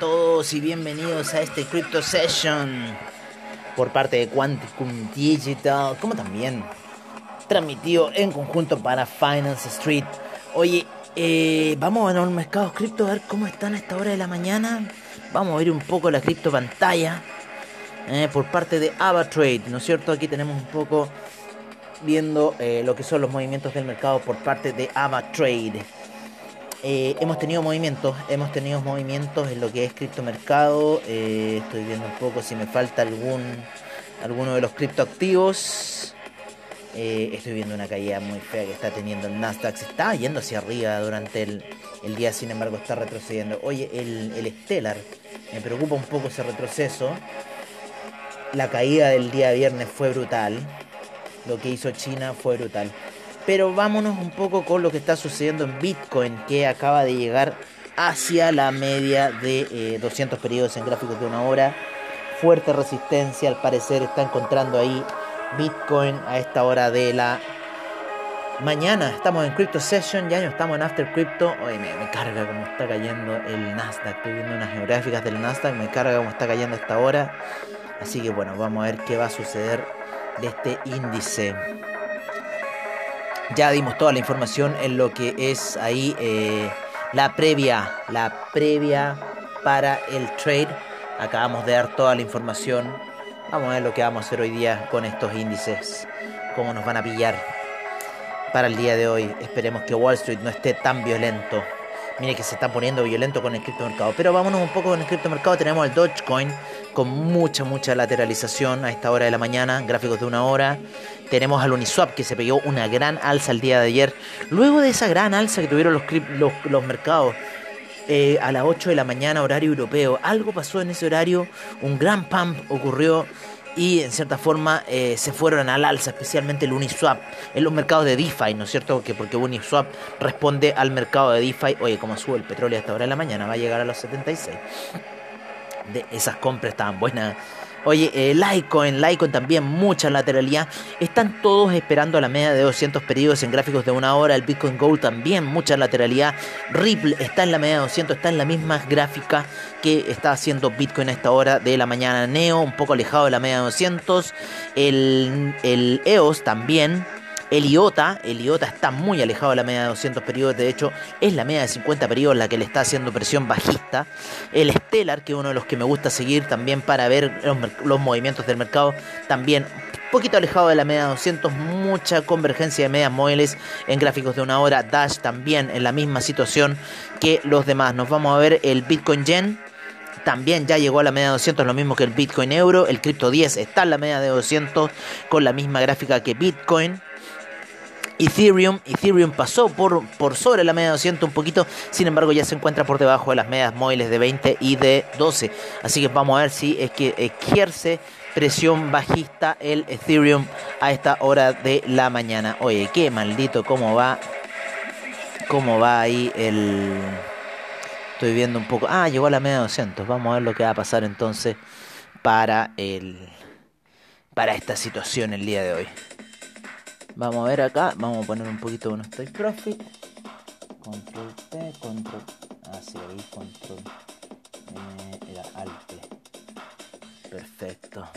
todos y bienvenidos a este Crypto Session por parte de Quanticum Digital, como también transmitido en conjunto para Finance Street. Oye, eh, vamos a los mercados cripto a ver cómo están a esta hora de la mañana. Vamos a ver un poco la cripto pantalla eh, por parte de AvaTrade, ¿no es cierto? Aquí tenemos un poco viendo eh, lo que son los movimientos del mercado por parte de AvaTrade. Eh, hemos tenido movimientos, hemos tenido movimientos en lo que es criptomercado. Eh, estoy viendo un poco si me falta algún alguno de los criptoactivos. Eh, estoy viendo una caída muy fea que está teniendo el Nasdaq. Se está yendo hacia arriba durante el, día, sin embargo está retrocediendo. Oye, el, el Stellar, me preocupa un poco ese retroceso. La caída del día viernes fue brutal. Lo que hizo China fue brutal. Pero vámonos un poco con lo que está sucediendo en Bitcoin, que acaba de llegar hacia la media de 200 eh, periodos en gráficos de una hora. Fuerte resistencia, al parecer está encontrando ahí Bitcoin a esta hora de la mañana. Estamos en Crypto Session, ya no estamos en After Crypto. Oye, me, carga como está cayendo el Nasdaq. Estoy viendo unas geográficas del Nasdaq, me carga como está cayendo a esta hora. Así que bueno, vamos a ver qué va a suceder de este índice. Ya dimos toda la información en lo que es ahí eh, la previa, la previa para el trade. Acabamos de dar toda la información. Vamos a ver lo que vamos a hacer hoy día con estos índices, cómo nos van a pillar para el día de hoy. Esperemos que Wall Street no esté tan violento. Mire que se está poniendo violento con el criptomercado. Pero vámonos un poco con el criptomercado. Tenemos el Dogecoin con mucha, mucha lateralización a esta hora de la mañana. Gráficos de una hora. Tenemos al Uniswap que se pegó una gran alza el día de ayer. Luego de esa gran alza que tuvieron los, los, mercados eh, a las 8 de la mañana, horario europeo, algo pasó en ese horario. Un gran pump ocurrió y en cierta forma eh, se fueron al alza, especialmente el Uniswap, en los mercados de DeFi, ¿no es cierto? Que porque Uniswap responde al mercado de DeFi, oye, como sube el petróleo hasta ahora de la mañana, va a llegar a los 76. De esas compras estaban buenas Oye, eh, Litecoin, Litecoin también mucha lateralidad. Están todos esperando la media de 200 periodos en gráficos de una hora. El Bitcoin Gold también mucha lateralidad. Ripple está en la media de 200, está en la misma gráfica que está haciendo Bitcoin a esta hora de la mañana. Neo, un poco alejado de la media de 200. El, el EOS también el IOTA, el IOTA está muy alejado de la media de 200 periodos, de hecho es la media de 50 periodos la que le está haciendo presión bajista. El Stellar, que es uno de los que me gusta seguir también para ver los, movimientos del mercado, también poquito alejado de la media de 200, mucha convergencia de medias móviles en gráficos de una hora. Dash también en la misma situación que los demás. Nos vamos a ver el Bitcoin Yen. También ya llegó a la media de 200, lo mismo que el Bitcoin Euro. El Crypto 10 está en la media de 200 con la misma gráfica que Bitcoin. Ethereum. Ethereum pasó por, por sobre la media de 200 un poquito, sin embargo ya se encuentra por debajo de las medias móviles de 20 y de 12. Así que vamos a ver si es que ejerce presión bajista el Ethereum a esta hora de la mañana. Oye, qué maldito cómo va. Cómo va ahí el... Estoy viendo un poco... Ah, llegó a la media de 200. Vamos a ver lo que va a pasar entonces para el... Para esta situación el día de hoy. Vamos a ver acá, vamos a poner un poquito de nuestro profit. Control T, control. Así, ah, ahí, control. Eh, era alt. Perfecto.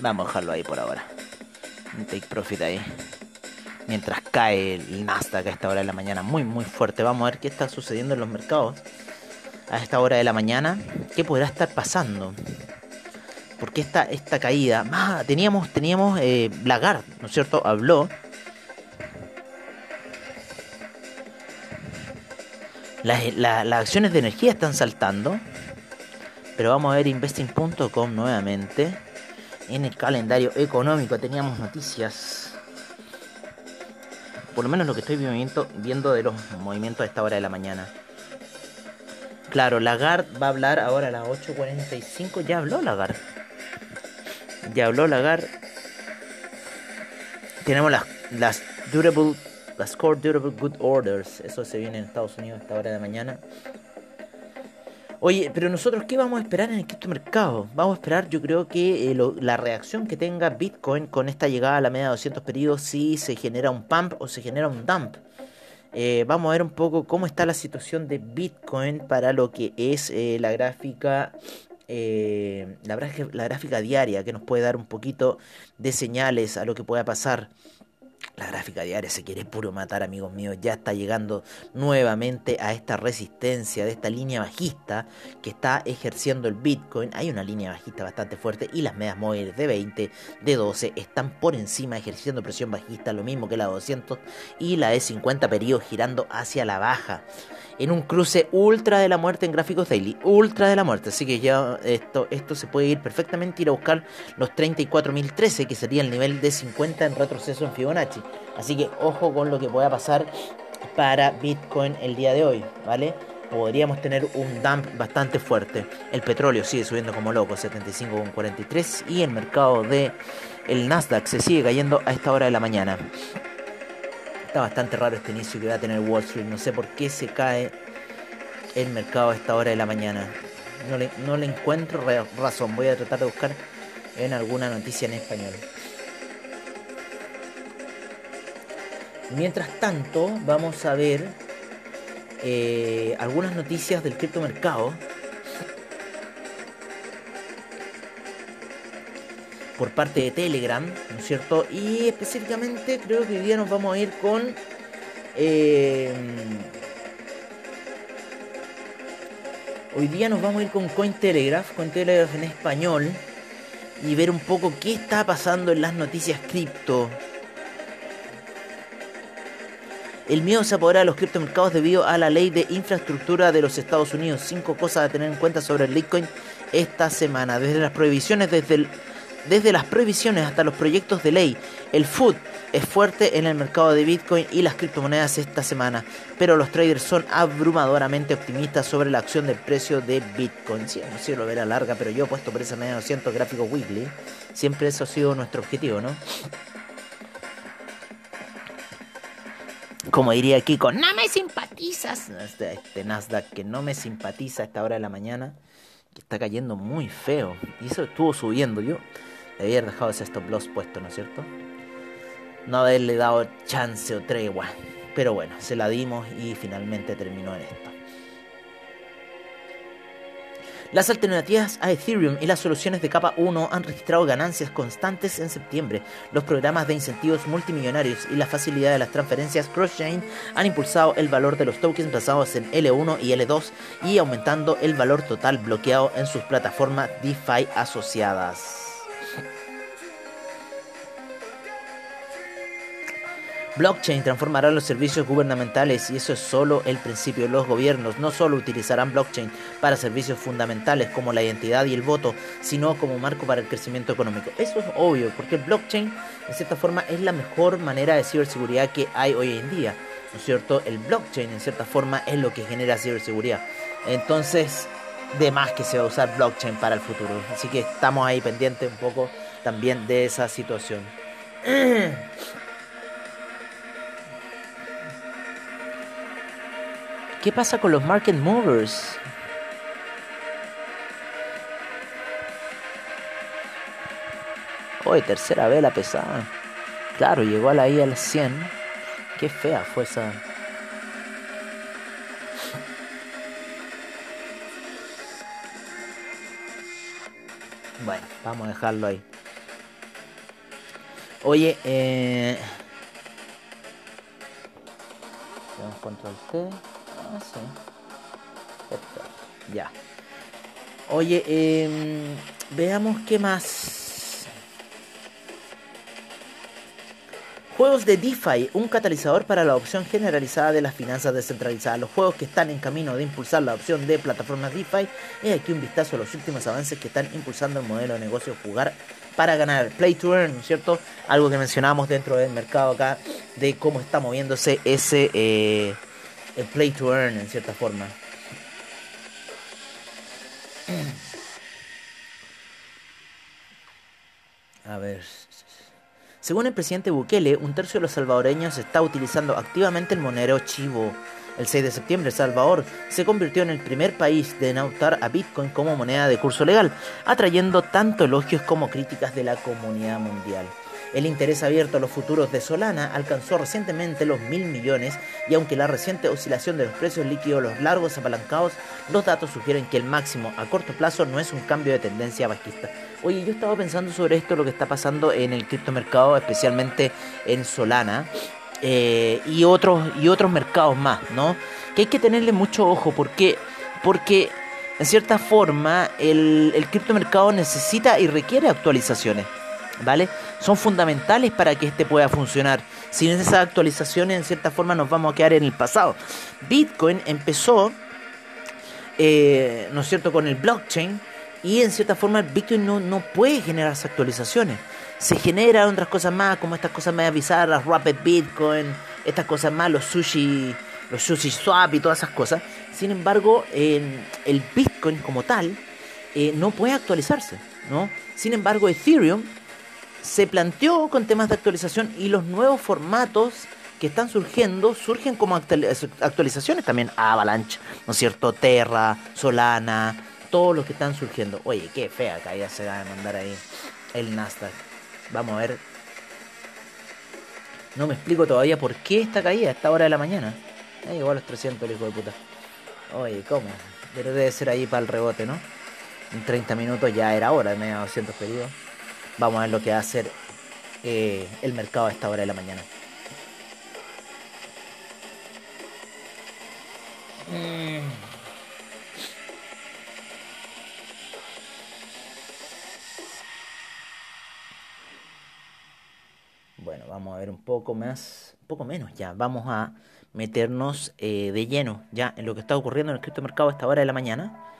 Vamos a dejarlo ahí por ahora. Un take profit ahí. Mientras cae el Nasdaq a esta hora de la mañana muy muy fuerte. Vamos a ver qué está sucediendo en los mercados a esta hora de la mañana, ¿qué podrá estar pasando? Porque esta, esta caída, ah, teníamos, teníamos eh, ¿no es cierto? Habló. Las, acciones de energía están saltando. Pero vamos a ver investing.com nuevamente. En el calendario económico teníamos noticias. Por lo menos lo que estoy viendo, viendo de los movimientos a esta hora de la mañana. Claro, Lagarde va a hablar ahora a las 8.45. Ya habló Lagarde. Ya habló Lagarde. Tenemos las, las Durable, las Core Durable Good Orders. Eso se viene en Estados Unidos a esta hora de mañana. Oye, pero nosotros, ¿qué vamos a esperar en el criptomercado? Vamos a esperar, yo creo que eh, la reacción que tenga Bitcoin con esta llegada a la media de 200 periodos, si se genera un pump o se genera un dump. Eh, vamos a ver un poco cómo está la situación de Bitcoin para lo que es eh, la gráfica la, la, gráfica diaria que nos puede dar un poquito de señales a lo que pueda pasar. La gráfica diaria se quiere puro matar, amigos míos. Ya está llegando nuevamente a esta resistencia de esta línea bajista que está ejerciendo el Bitcoin. Hay una línea bajista bastante fuerte y las medias móviles de 20, de 12 están por encima ejerciendo presión bajista, lo mismo que la 200 y la de 50 periodos girando hacia la baja en un cruce ultra de la muerte en gráficos daily, ultra de la muerte, así que ya esto, esto se puede ir perfectamente, ir a buscar los 34.013, que sería el nivel de 50 en retroceso en Fibonacci, así que ojo con lo que pueda pasar para Bitcoin el día de hoy, ¿vale? Podríamos tener un dump bastante fuerte. El petróleo sigue subiendo como loco, 75,43 y el mercado de el Nasdaq se sigue cayendo a esta hora de la mañana bastante raro este inicio que va a tener Wall Street. No sé por qué se cae el mercado a esta hora de la mañana. No le encuentro razón. Voy a tratar de buscar en alguna noticia en español. Mientras tanto, vamos a ver eh, algunas noticias del criptomercado. por parte de Telegram, ¿no es cierto? Y específicamente creo que hoy día nos vamos a ir con... Eh, hoy día nos vamos a ir con Cointelegraph, Cointelegraph en español, y ver un poco qué está pasando en las noticias cripto. El miedo se apodera de los criptomercados debido a la ley de infraestructura de los Estados Unidos. Cinco cosas a tener en cuenta sobre el Bitcoin esta semana. Desde las prohibiciones, desde desde las prohibiciones hasta los proyectos de ley, el food es fuerte en el mercado de Bitcoin y las criptomonedas esta semana, pero los traders son abrumadoramente optimistas sobre la acción del precio de Bitcoin. Sí, no sé lo verá larga, pero yo he puesto por esa media 200 gráficos weekly. Siempre eso ha sido nuestro objetivo, ¿no? Como diría Kiko, no me simpatizas. Este, este Nasdaq que no me simpatiza a esta hora de la mañana, que está cayendo muy feo. Y eso estuvo subiendo. Yo Debía haber dejado ese stop loss puesto, ¿no es cierto? No haberle dado chance o tregua. Pero bueno, se la dimos y finalmente terminó en esto. Las alternativas a Ethereum y las soluciones de capa 1 han registrado ganancias constantes en septiembre. Los programas de incentivos multimillonarios y la facilidad de las transferencias cross-chain han impulsado el valor de los tokens basados en L1 y L2 y aumentando el valor total bloqueado en sus plataformas DeFi asociadas. Blockchain transformará los servicios gubernamentales y eso es solo el principio. Los gobiernos no solo utilizarán blockchain para servicios fundamentales como la identidad y el voto, sino como marco para el crecimiento económico. Eso es obvio, porque el blockchain, en cierta forma, es la mejor manera de ciberseguridad que hay hoy en día. ¿No es cierto? El blockchain, en cierta forma, es lo que genera ciberseguridad. Entonces, de más que se va a usar blockchain para el futuro. Así que estamos ahí pendientes un poco también de esa situación. ¿Qué pasa con los market movers? Hoy tercera vela pesada. Claro, llegó a la I al 100. Qué fea fue esa. Bueno, vamos a dejarlo ahí. Oye, eh. control T. Ah, ya. Oye, em, veamos qué más. Juegos de DeFi, un catalizador para la opción generalizada de las finanzas descentralizadas. Los juegos que están en camino de impulsar la opción de plataformas DeFi. Y aquí un vistazo a los últimos avances que están impulsando el modelo de negocio jugar para ganar. Play to earn, ¿no es cierto? Algo que mencionamos dentro del mercado acá de cómo está moviéndose ese eh, el play to earn en cierta forma. A ver. Según el presidente Bukele, un tercio de los salvadoreños está utilizando activamente el monero chivo. El 6 de septiembre, Salvador se convirtió en el primer país de adoptar a Bitcoin como moneda de curso legal, atrayendo tanto elogios como críticas de la comunidad mundial. El interés abierto a los futuros de Solana alcanzó recientemente los mil millones y aunque la reciente oscilación de los precios líquidos, los largos apalancados, los datos sugieren que el máximo a corto plazo no es un cambio de tendencia bajista. Oye, yo estaba pensando sobre esto, lo que está pasando en el criptomercado, especialmente en Solana. Eh, y, otros, y otros mercados más, ¿no? Que hay que tenerle mucho ojo porque, porque en cierta forma el, el criptomercado necesita y requiere actualizaciones, ¿vale? Son fundamentales para que este pueda funcionar. Sin esas actualizaciones, en cierta forma, nos vamos a quedar en el pasado. Bitcoin empezó, eh, ¿no es cierto?, con el blockchain y en cierta forma Bitcoin no, no puede generar esas actualizaciones se generan otras cosas más, como estas cosas más bizarras, Rapid Bitcoin, estas cosas más, los sushi, los sushi swap y todas esas cosas. Sin embargo, el Bitcoin como tal eh, no puede actualizarse, ¿no? Sin embargo, Ethereum se planteó con temas de actualización y los nuevos formatos que están surgiendo surgen como actualizaciones también Avalanche, ¿no es cierto? Terra, Solana, todos los que están surgiendo. Oye, qué fea caída se va a mandar ahí el Nasdaq. Vamos a ver. No me explico todavía por qué esta caída a esta hora de la mañana. Eh, igual los 300, el hijo de puta. Oye, ¿cómo? Pero debe ser ahí para el rebote, ¿no? En 30 minutos ya era hora media 200 pedidos. Vamos a ver lo que va a hacer eh, el mercado a esta hora de la mañana. Bueno, vamos a ver un poco más, un poco menos ya. Vamos a meternos eh, de lleno ya en lo que está ocurriendo en el criptomercado a esta hora de la mañana.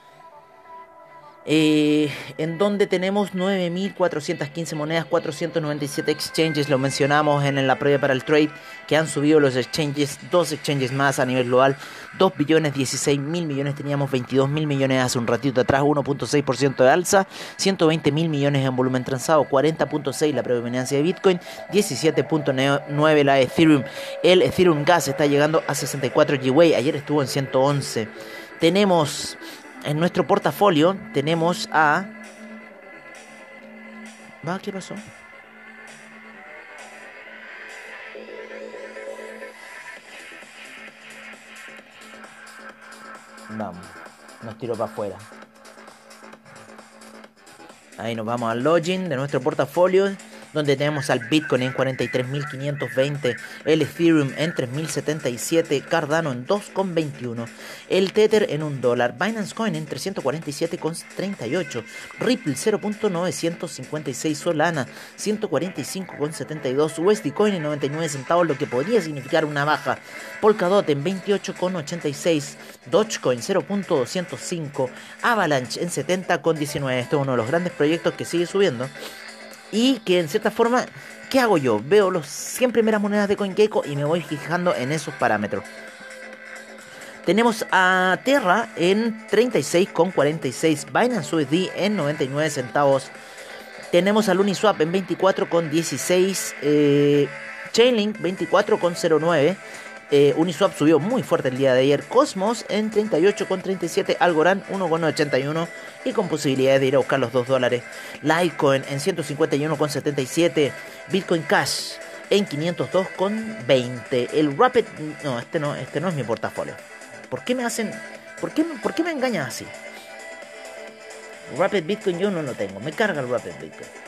Eh, en donde tenemos 9.415 monedas, 497 exchanges, lo mencionamos en, la prueba para el trade, que han subido los exchanges, dos exchanges más a nivel global, 2 billones 16 mil millones, teníamos 22 mil millones hace un ratito atrás, 1.6% de alza, 120 mil millones en volumen transado, 40.6 la predominancia de Bitcoin, 17.9 la Ethereum, el Ethereum Gas está llegando a 64 GWay, ayer estuvo en 111. Tenemos en nuestro portafolio tenemos a... ¿Va? ¿Qué pasó? Vamos, nos tiró para afuera. Ahí nos vamos al login de nuestro portafolio donde tenemos al Bitcoin en 43.520, el Ethereum en 3.077, Cardano en 2,21, el Tether en 1 dólar, Binance Coin en 347,38, Ripple 0.956, Solana 145,72, USD Coin en 99 centavos, lo que podría significar una baja, Polkadot en 28,86, Dogecoin 0.205, Avalanche en 70,19. Este es uno de los grandes proyectos que sigue subiendo y que en cierta forma, ¿qué hago yo? Veo los 100 primeras monedas de CoinGecko y me voy fijando en esos parámetros. Tenemos a Terra en 36,46, Binance USD en 99 centavos. Tenemos al Uniswap en 24,16, eh, Chainlink 24,09. Eh, Uniswap subió muy fuerte el día de ayer. Cosmos en 38,37. Algorand 1,81. Y con posibilidades de ir a buscar los 2 dólares. Litecoin en 151,77. Bitcoin Cash en 502,20. El Rapid. No, este no, este no es mi portafolio. ¿Por qué me hacen.? ¿Por qué, por qué me engañan así? Rapid Bitcoin yo no lo tengo. Me carga el Rapid Bitcoin.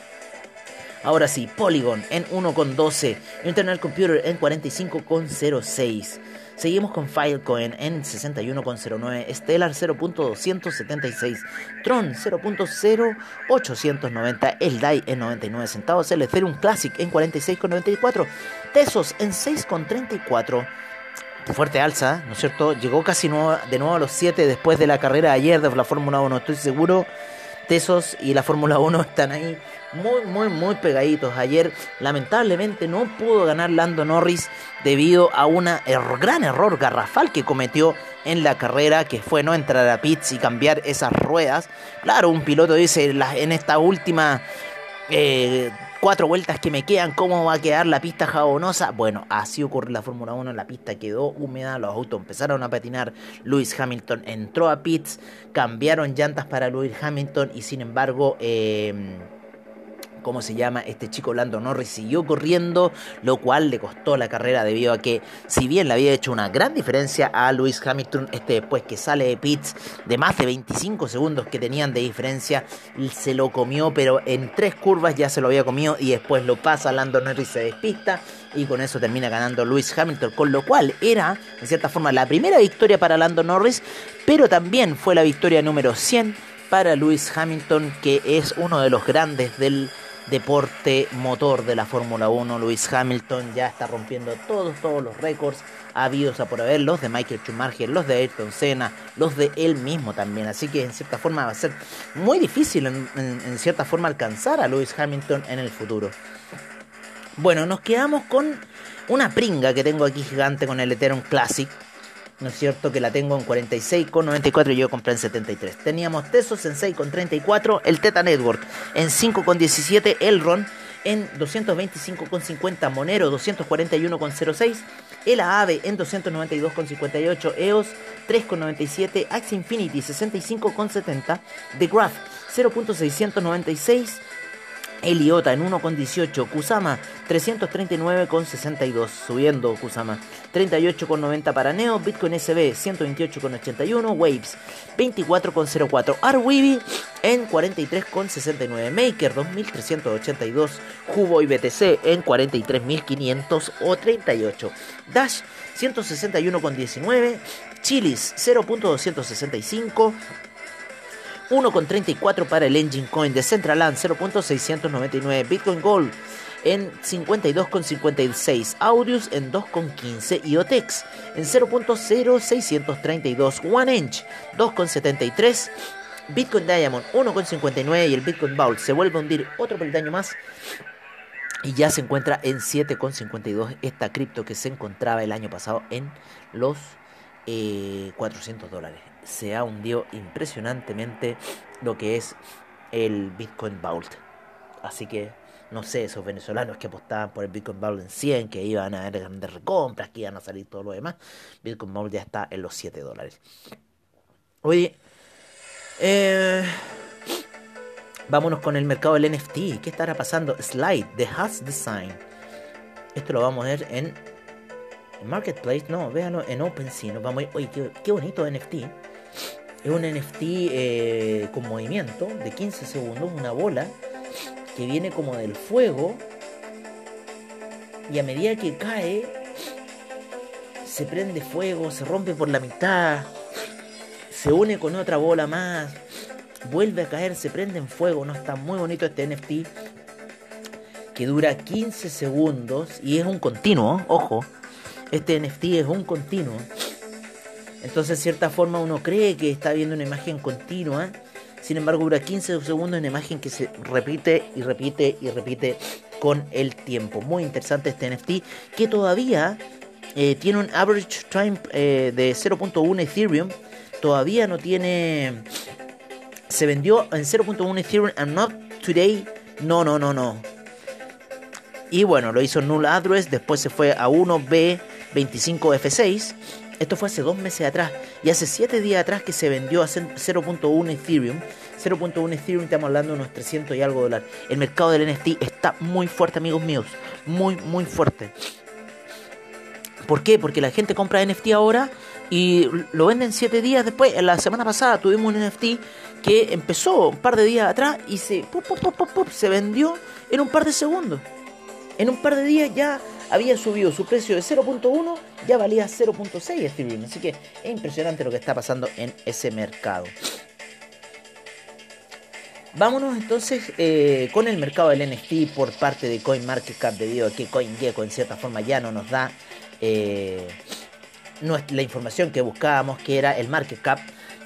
Ahora sí, Polygon en 1,12, Internet Computer en 45,06. Seguimos con Filecoin en 61,09, Stellar 0.276, Tron 0.0890, el DAI en 99 centavos, el Ethereum Classic en 46,94, Tesos en 6,34 fuerte alza, ¿no es cierto? Llegó casi de nuevo a los 7 después de la carrera de ayer de la Fórmula 1, estoy seguro. Tesos y la Fórmula 1 están ahí muy, muy, muy pegaditos. Ayer, lamentablemente, no pudo ganar Lando Norris debido a un gran error garrafal que cometió en la carrera, que fue no entrar a pits y cambiar esas ruedas. Claro, un piloto dice en esta última. Eh, cuatro vueltas que me quedan, ¿cómo va a quedar la pista jabonosa? Bueno, así ocurre la Fórmula 1, la pista quedó húmeda, los autos empezaron a patinar, Lewis Hamilton entró a pits, cambiaron llantas para Lewis Hamilton y sin embargo... Eh, ¿cómo se llama? Este chico Lando Norris siguió corriendo, lo cual le costó la carrera debido a que, si bien le había hecho una gran diferencia a Lewis Hamilton, este después que sale de pits de más de 25 segundos que tenían de diferencia, se lo comió, pero en tres curvas ya se lo había comido y después lo pasa, Lando Norris se despista y con eso termina ganando Lewis Hamilton, con lo cual era, en cierta forma, la primera victoria para Lando Norris, pero también fue la victoria número 100 para Lewis Hamilton, que es uno de los grandes del deporte motor de la Fórmula 1. Lewis Hamilton ya está rompiendo todos, todos los récords habidos a por haber, los de Michael Schumacher, los de Ayrton Senna, los de él mismo también. Así que en cierta forma va a ser muy difícil en, cierta forma alcanzar a Lewis Hamilton en el futuro. Bueno, nos quedamos con una pringa que tengo aquí gigante con el Ethereum Classic ¿no es cierto? Que la tengo en 46,94 y yo compré en 73. Teníamos Tesos en 6,34, el Teta Network en 5,17, Elron en 225,50, Monero 241,06, el AAVE en 292,58, EOS 3,97, Axie Infinity 65,70, The Graph 0.696, Eliota en 1,18. Kusama 339,62. Subiendo Kusama. 38,90 para Neo. Bitcoin SB 128,81. Waves 24,04. Arweeby en 43,69. Maker 2382. Hubo y BTC en 43.500 o 38. Dash 161,19. Chilis 0.265. 1,34 para el Engine Coin de Centraland 0.699 Bitcoin Gold en 52,56 Audius en 2,15 y Otex en 0.0632 One Inch 2,73 Bitcoin Diamond 1,59 y el Bitcoin Vault se vuelve a hundir otro peldaño más y ya se encuentra en 7,52 esta cripto que se encontraba el año pasado en los 400 eh, dólares se ha hundido impresionantemente lo que es el Bitcoin Vault. Así que no sé, esos venezolanos que apostaban por el Bitcoin Vault en 100, que iban a haber grandes recompras, que iban a salir todo lo demás, Bitcoin Vault ya está en los 7 dólares. Oye, eh, vámonos con el mercado del NFT. ¿Qué estará pasando? Slide de Has Design. Esto lo vamos a ver en Marketplace. No, véanlo en OpenSea. Nos vamos a Oye, qué, qué bonito NFT. Es un NFT eh, con movimiento de 15 segundos, una bola que viene como del fuego y a medida que cae se prende fuego, se rompe por la mitad, se une con otra bola más, vuelve a caer, se prende en fuego, no está muy bonito este NFT que dura 15 segundos y es un continuo, ojo, este NFT es un continuo entonces, de cierta forma, uno cree que está viendo una imagen continua. Sin embargo, dura 15 segundos una imagen que se repite y repite y repite con el tiempo. Muy interesante este NFT que todavía eh, tiene un average time eh, de 0.1 Ethereum. Todavía no tiene... Se vendió en 0.1 Ethereum and not today. No, no, no, no. Y bueno, lo hizo Null Address. Después se fue a 1B25F6 esto fue hace dos meses atrás. Y hace siete días atrás que se vendió a 0.1 Ethereum. 0.1 Ethereum, estamos hablando de unos 300 y algo dólares. El mercado del NFT está muy fuerte, amigos míos. Muy, muy fuerte. ¿Por qué? Porque la gente compra NFT ahora y lo venden siete días después. La semana pasada tuvimos un NFT que empezó un par de días atrás y se, se vendió en un par de segundos. En un par de días ya había subido su precio de 0.1, ya valía 0.6 Ethereum. Así que es impresionante lo que está pasando en ese mercado. Vámonos entonces eh, con el mercado del NFT por parte de CoinMarketCap debido a que CoinGecko en cierta forma ya no nos da eh, la información que buscábamos que era el market cap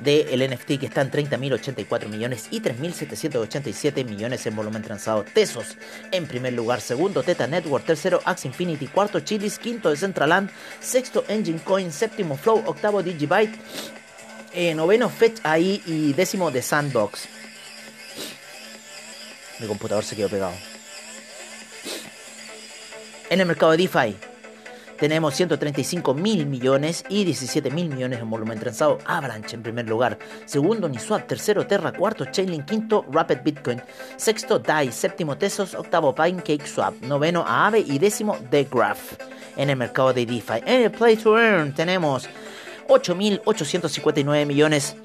del NFT que está en 30.084 millones y 3.787 millones en volumen transado. Tesos en primer lugar, segundo Teta Network, tercero Axe Infinity, cuarto Chilis, quinto Decentraland, sexto Engine Coin, séptimo Flow, octavo Digibyte, eh, noveno Fetch ahí y décimo The Sandbox. Mi computador se quedó pegado. En el mercado de DeFi tenemos 135 mil millones y 17 mil millones en volumen transado. Avalanche en primer lugar. Segundo, Uniswap. Tercero, Terra. Cuarto, Chainlink. Quinto, Rapid Bitcoin. Sexto, DAI. Séptimo, Tesos. Octavo, Pancake Swap. Noveno, Aave. Y décimo, The Graph. En el mercado de DeFi. En el Play to Earn tenemos 8.859 millones.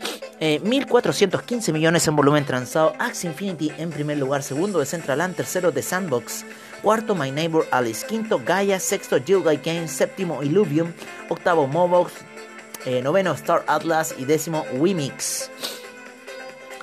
1.415 eh, millones en volumen transado. Axie Infinity en primer lugar. Segundo, Decentraland. Tercero, The Sandbox. Cuarto, My Neighbor Alice. Quinto, Gaia. Sexto, Jill Games. Séptimo, Illuvium. Octavo, Mobox. Eh, noveno, Star Atlas. Y décimo, Wimix.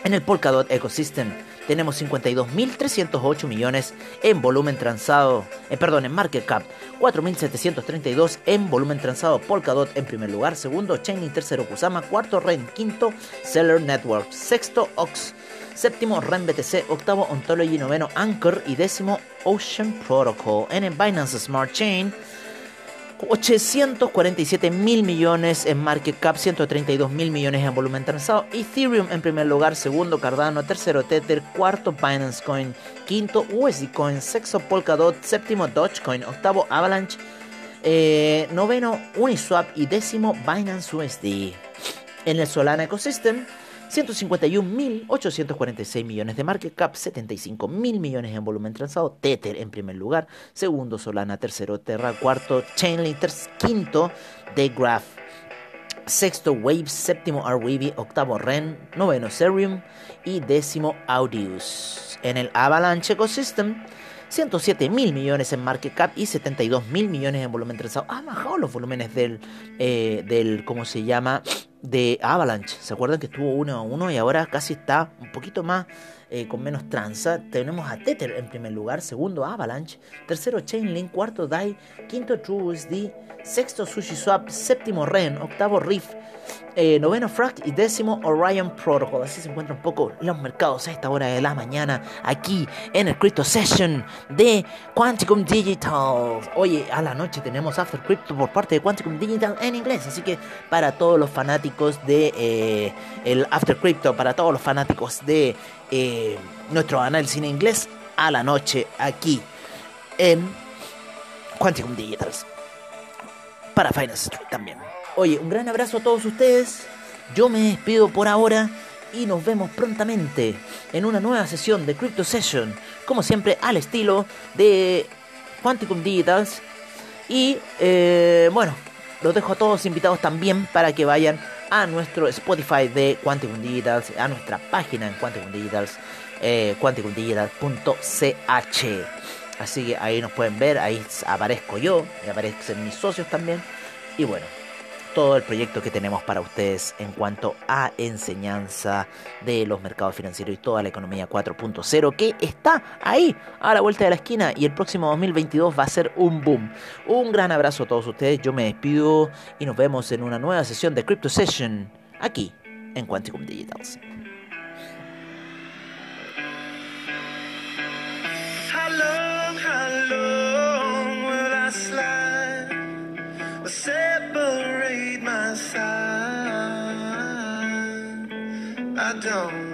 En el Polkadot Ecosystem tenemos 52.308 millones en volumen transado, eh, perdón, en market cap, 4.732 en volumen transado, Polkadot en primer lugar, segundo Chainlink, tercero Kusama, cuarto Ren, quinto Seller Network, sexto Ox, séptimo REN BTC, octavo Ontology, noveno Anchor y décimo Ocean Protocol. En el Binance Smart Chain 847 mil millones en market cap, 132 mil millones en volumen transado. Ethereum en primer lugar, segundo Cardano, tercero Tether, cuarto Binance Coin, quinto USD Coin, sexto Polkadot, séptimo Dogecoin, octavo Avalanche, eh, noveno Uniswap y décimo Binance USD. En el Solana Ecosystem 151.846 millones de market cap, 75.000 millones en volumen transado, Tether en primer lugar, segundo Solana, tercero Terra, cuarto Chainlink, quinto The Graph, sexto Wave, séptimo Arweavy, octavo Ren, noveno Serum y décimo Audius. En el Avalanche Ecosystem 107 mil millones en market cap y 72 mil millones en volumen transado. Ha bajado los volúmenes del, eh, del, ¿cómo se llama? De Avalanche. ¿Se acuerdan que estuvo uno a uno y ahora casi está un poquito más eh, con menos tranza? Tenemos a Tether en primer lugar, segundo Avalanche, tercero Chainlink, cuarto DAI, quinto TrueUSD, sexto SushiSwap, séptimo REN, octavo Riff, eh, noveno Frag y décimo Orion Protocol. Así se encuentran un poco los mercados a esta hora de la mañana aquí en el Crypto Session de Quanticum Digital. Oye, a la noche tenemos After Crypto por parte de Quanticum Digital en inglés. Así que para todos los fanáticos de eh, el After Crypto, para todos los fanáticos de eh, nuestro análisis en inglés, a la noche aquí en Quanticum Digital. Para Finance Street también. Oye, un gran abrazo a todos ustedes. Yo me despido por ahora y nos vemos prontamente en una nueva sesión de Crypto Session, como siempre al estilo de Quanticum Digitals. Y eh, bueno, los dejo a todos invitados también para que vayan a nuestro Spotify de Quanticum Digitals, a nuestra página en Quanticum Digitals, eh. Así que ahí nos pueden ver, ahí aparezco yo, aparecen mis socios también. Y bueno, todo el proyecto que tenemos para ustedes en cuanto a enseñanza de los mercados financieros y toda la economía 4.0 que está ahí a la vuelta de la esquina y el próximo 2022 va a ser un boom. Un gran abrazo a todos ustedes, yo me despido y nos vemos en una nueva sesión de Crypto Session aquí en Quanticum Digitals. him